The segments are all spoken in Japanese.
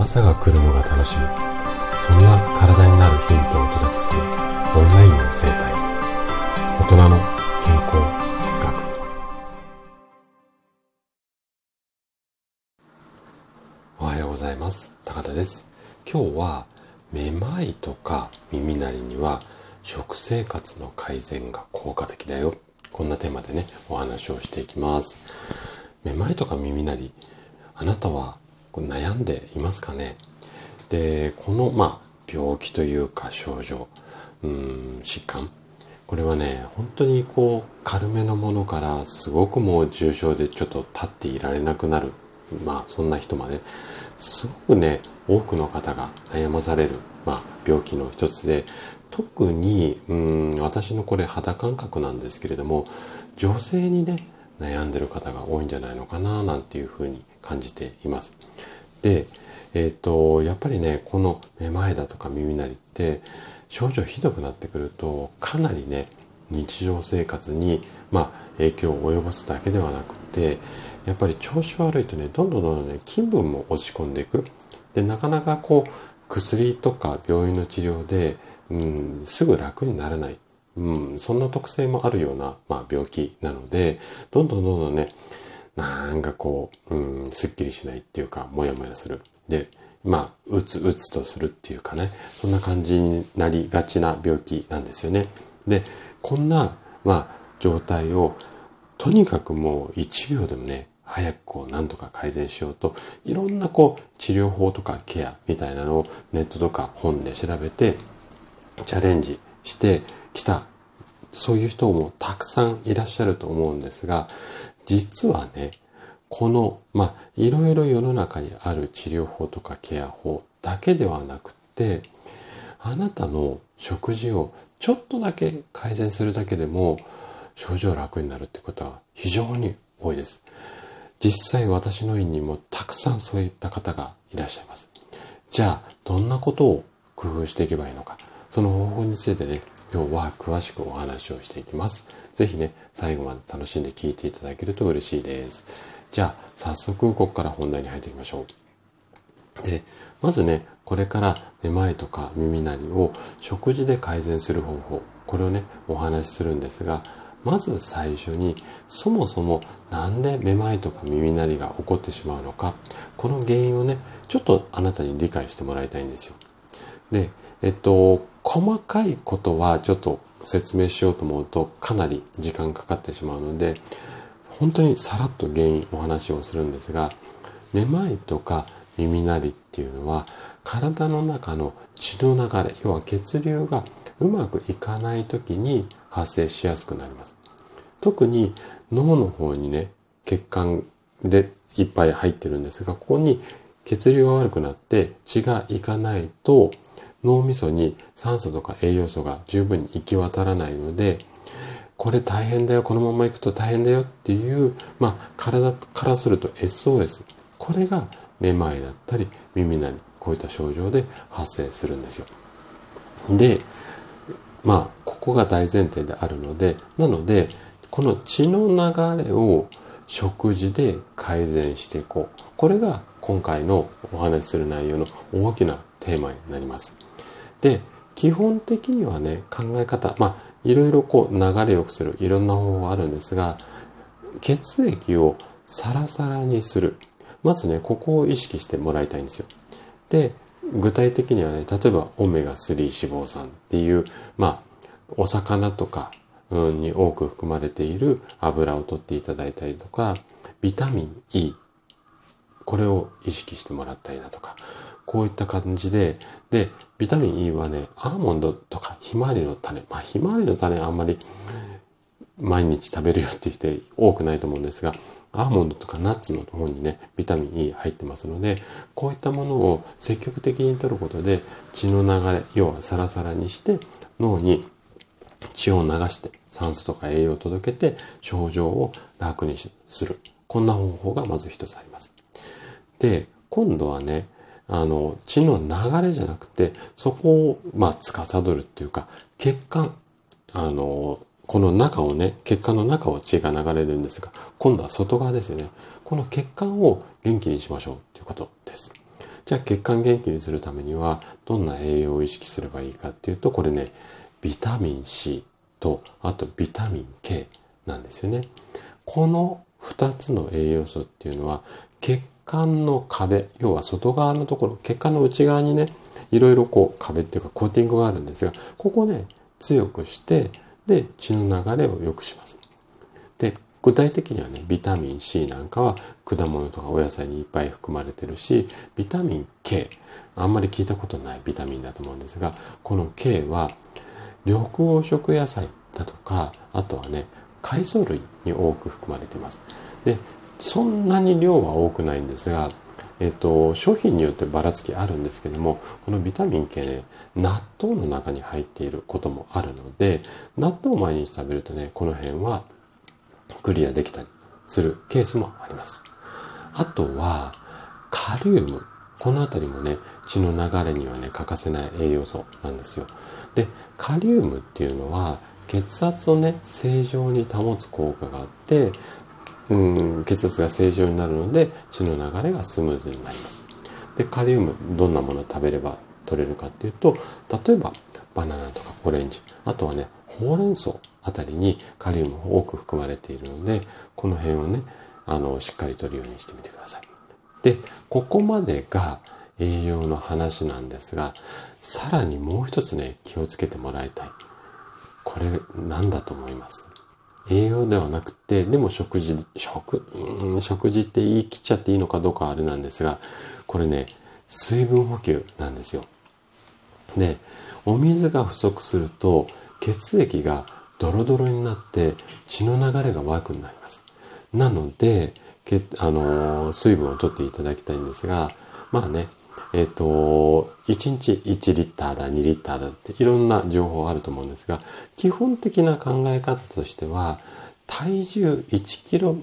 朝が来るのが楽しみ。そんな体になるヒントをお届けするオンラインの生態。大人の健康学。おはようございます。高田です。今日はめまいとか耳鳴りには食生活の改善が効果的だよ。こんなテーマでねお話をしていきます。めまいとか耳鳴りあなたは悩んでいますかね。でこのまあ病気というか症状うん疾患。これはね本当にこう軽めのものからすごくもう重症でちょっと立っていられなくなるまあそんな人まですごくね多くの方が悩まされる、まあ、病気の一つで特にうん私のこれ肌感覚なんですけれども女性にね悩んでる方が多いんじゃないのかななんていうふうに感じています。で、えっ、と、やっぱりね、このめまいだとか耳鳴りって症状ひどくなってくるとかなりね、日常生活に、まあ、影響を及ぼすだけではなくて、やっぱり調子悪いとね、どんどんどんどんね、気分も落ち込んでいく。で、なかなかこう、薬とか病院の治療で、うん、すぐ楽にならない。うん、そんな特性もあるような、まあ、病気なので、どんどんどんどんね、なんかこう、うん、すっきりしないっていうか、もやもやする。で、まあ、うつうつとするっていうかね、そんな感じになりがちな病気なんですよね。で、こんな、まあ、状態を、とにかくもう1秒でもね、早くこう、なんとか改善しようと、いろんなこう、治療法とかケアみたいなのをネットとか本で調べて、チャレンジしてきた、そういう人もたくさんいらっしゃると思うんですが、実はね、この、まあ、いろいろ世の中にある治療法とかケア法だけではなくて、あなたの食事をちょっとだけ改善するだけでも症状楽になるってことは非常に多いです。実際私の院にもたくさんそういった方がいらっしゃいます。じゃあ、どんなことを工夫していけばいいのか。その方法についてね、今日は詳しくお話をしていきます。ぜひね、最後まで楽しんで聞いていただけると嬉しいです。じゃあ、早速ここから本題に入っていきましょう。で、まずね、これからめまいとか耳鳴りを食事で改善する方法、これをね、お話しするんですが、まず最初に、そもそもなんでめまいとか耳鳴りが起こってしまうのか、この原因をね、ちょっとあなたに理解してもらいたいんですよ。で、えっと、細かいことはちょっと説明しようと思うとかなり時間かかってしまうので、本当にさらっと原因お話をするんですが、めまいとか耳鳴りっていうのは体の中の血の流れ、要は血流がうまくいかない時に発生しやすくなります。特に脳の方にね、血管でいっぱい入ってるんですが、ここに血流が悪くなって血がいかないと脳みそに酸素とか栄養素が十分に行き渡らないので、これ大変だよ、このまま行くと大変だよっていう、まあ、体からすると SOS。これがめまいだったり耳鳴り、こういった症状で発生するんですよ。で、まあ、ここが大前提であるので、なので、この血の流れを食事で改善していこう。これが今回のお話しする内容の大きなテーマになります。で、基本的にはね、考え方、まあ、いろいろこう流れ良くする、いろんな方法あるんですが、血液をサラサラにする。まずね、ここを意識してもらいたいんですよ。で、具体的にはね、例えばオメガ3脂肪酸っていう、まあ、お魚とかに多く含まれている油を取っていただいたりとか、ビタミン E、これを意識してもらったりだとか、こういった感じで、で、ビタミン E はね、アーモンドとかひまわりの種、まあひまわりの種あんまり毎日食べるよって人多くないと思うんですが、アーモンドとかナッツの方にね、ビタミン E 入ってますので、こういったものを積極的に摂ることで血の流れ、要はサラサラにして脳に血を流して酸素とか栄養を届けて症状を楽にする。こんな方法がまず一つあります。で、今度はね、あの、血の流れじゃなくて、そこを、まあ、司るっていうか、血管、あの、この中をね、血管の中を血が流れるんですが、今度は外側ですよね。この血管を元気にしましょうということです。じゃあ血管元気にするためにはどんな栄養を意識すればいいかっていうと、これね、ビタミン C と、あとビタミン K なんですよね。この2つの栄養素っていうのは血管の壁、要は外側のところ、血管の内側にね、いろいろこう壁っていうかコーティングがあるんですが、ここね、強くして、で、血の流れを良くします。で、具体的にはね、ビタミン C なんかは果物とかお野菜にいっぱい含まれてるし、ビタミン K、あんまり聞いたことないビタミンだと思うんですが、この K は緑黄色野菜だとか、あとはね、海藻類に多く含まれています。で、そんなに量は多くないんですが、えっと、商品によってばらつきあるんですけども、このビタミン系ね、納豆の中に入っていることもあるので、納豆を毎日食べるとね、この辺はクリアできたりするケースもあります。あとは、カリウム。このあたりもね、血の流れにはね、欠かせない栄養素なんですよ。で、カリウムっていうのは、血圧をね、正常に保つ効果があって、うん、血圧が正常になるので血の流れがスムーズになります。で、カリウム、どんなものを食べれば取れるかっていうと、例えばバナナとかオレンジ、あとはね、ほうれん草あたりにカリウム多く含まれているので、この辺をね、あの、しっかり取るようにしてみてください。で、ここまでが栄養の話なんですが、さらにもう一つね、気をつけてもらいたい。これ、何だと思います？栄養ではなくて、でも食事、食、うん、食事って言い切っちゃっていいのかどうかあれなんですが、これね、水分補給なんですよ。で、お水が不足すると血液がドロドロになって血の流れが悪くなります。なので、けあのー、水分を取っていただきたいんですが、まあね、えっ、ー、と、1日1リッターだ、2リッターだっていろんな情報あると思うんですが、基本的な考え方としては、体重1キロ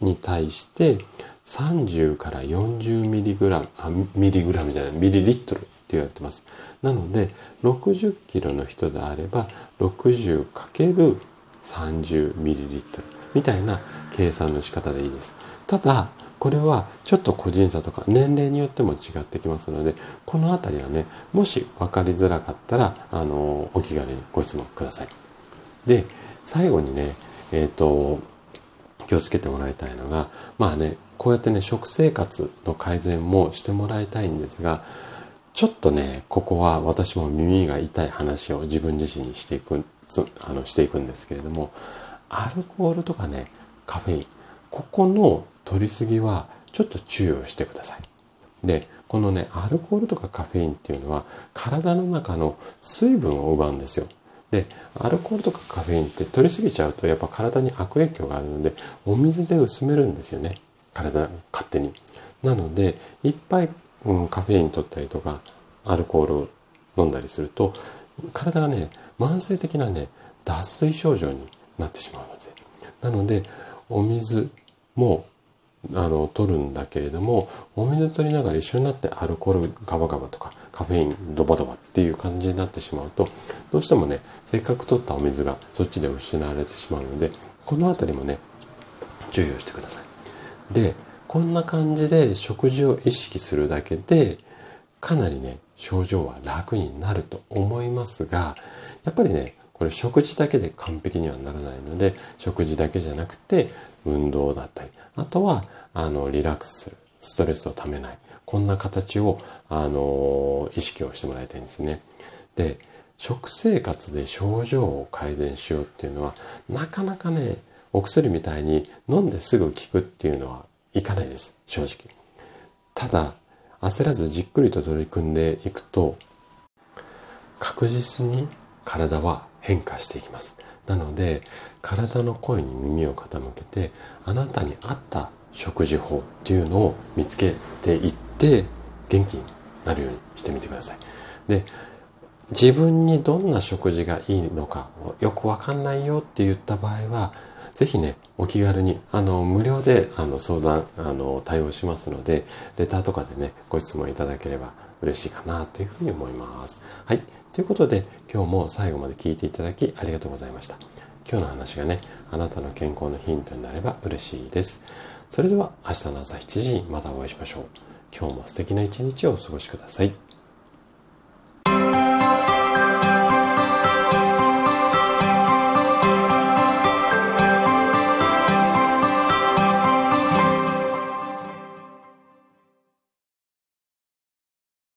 に対して30から40ミリグラム、あ、ミリグラムじゃない、ミリリットルって言われてます。なので、60キロの人であれば、60×30 ミリリットルみたいな計算の仕方でいいです。ただ、これはちょっと個人差とか年齢によっても違ってきますので、このあたりはね、もし分かりづらかったら、あの、お気軽にご質問ください。で、最後にね、えっ、ー、と、気をつけてもらいたいのが、まあね、こうやってね、食生活の改善もしてもらいたいんですが、ちょっとね、ここは私も耳が痛い話を自分自身にしていく、あのしていくんですけれども、アルコールとかね、カフェイン、ここの取りすぎはちょっと注意をしてください。で、このね、アルコールとかカフェインっていうのは体の中の水分を奪うんですよ。で、アルコールとかカフェインって取りすぎちゃうとやっぱ体に悪影響があるので、お水で薄めるんですよね。体、勝手に。なので、いっぱい、うん、カフェイン取ったりとか、アルコールを飲んだりすると、体がね、慢性的なね、脱水症状になってしまうので。なので、お水もあの取るんだけれどもお水取りながら一緒になってアルコールガバガバとかカフェインドバドバっていう感じになってしまうとどうしてもねせっかく取ったお水がそっちで失われてしまうのでこの辺りもね注意をしてください。でこんな感じで食事を意識するだけでかなりね症状は楽になると思いますがやっぱりねこれ食事だけで完璧にはならないので食事だけじゃなくて運動だったりあとはあのリラックスするストレスをためないこんな形をあの意識をしてもらいたいんですね。で食生活で症状を改善しようっていうのはなかなかねお薬みたいに飲んですぐ効くっていうのはいかないです正直。ただ焦らずじっくりと取り組んでいくと確実に体は変化していきます。なので、体の声に耳を傾けて、あなたに合った食事法っていうのを見つけていって、元気になるようにしてみてください。で、自分にどんな食事がいいのかよくわかんないよって言った場合は、ぜひね、お気軽に、あの、無料で、あの、相談、あの、対応しますので、レターとかでね、ご質問いただければ嬉しいかなというふうに思います。はい。ということで、今日も最後まで聞いていただきありがとうございました。今日の話がね、あなたの健康のヒントになれば嬉しいです。それでは明日の朝7時にまたお会いしましょう。今日も素敵な一日をお過ごしください。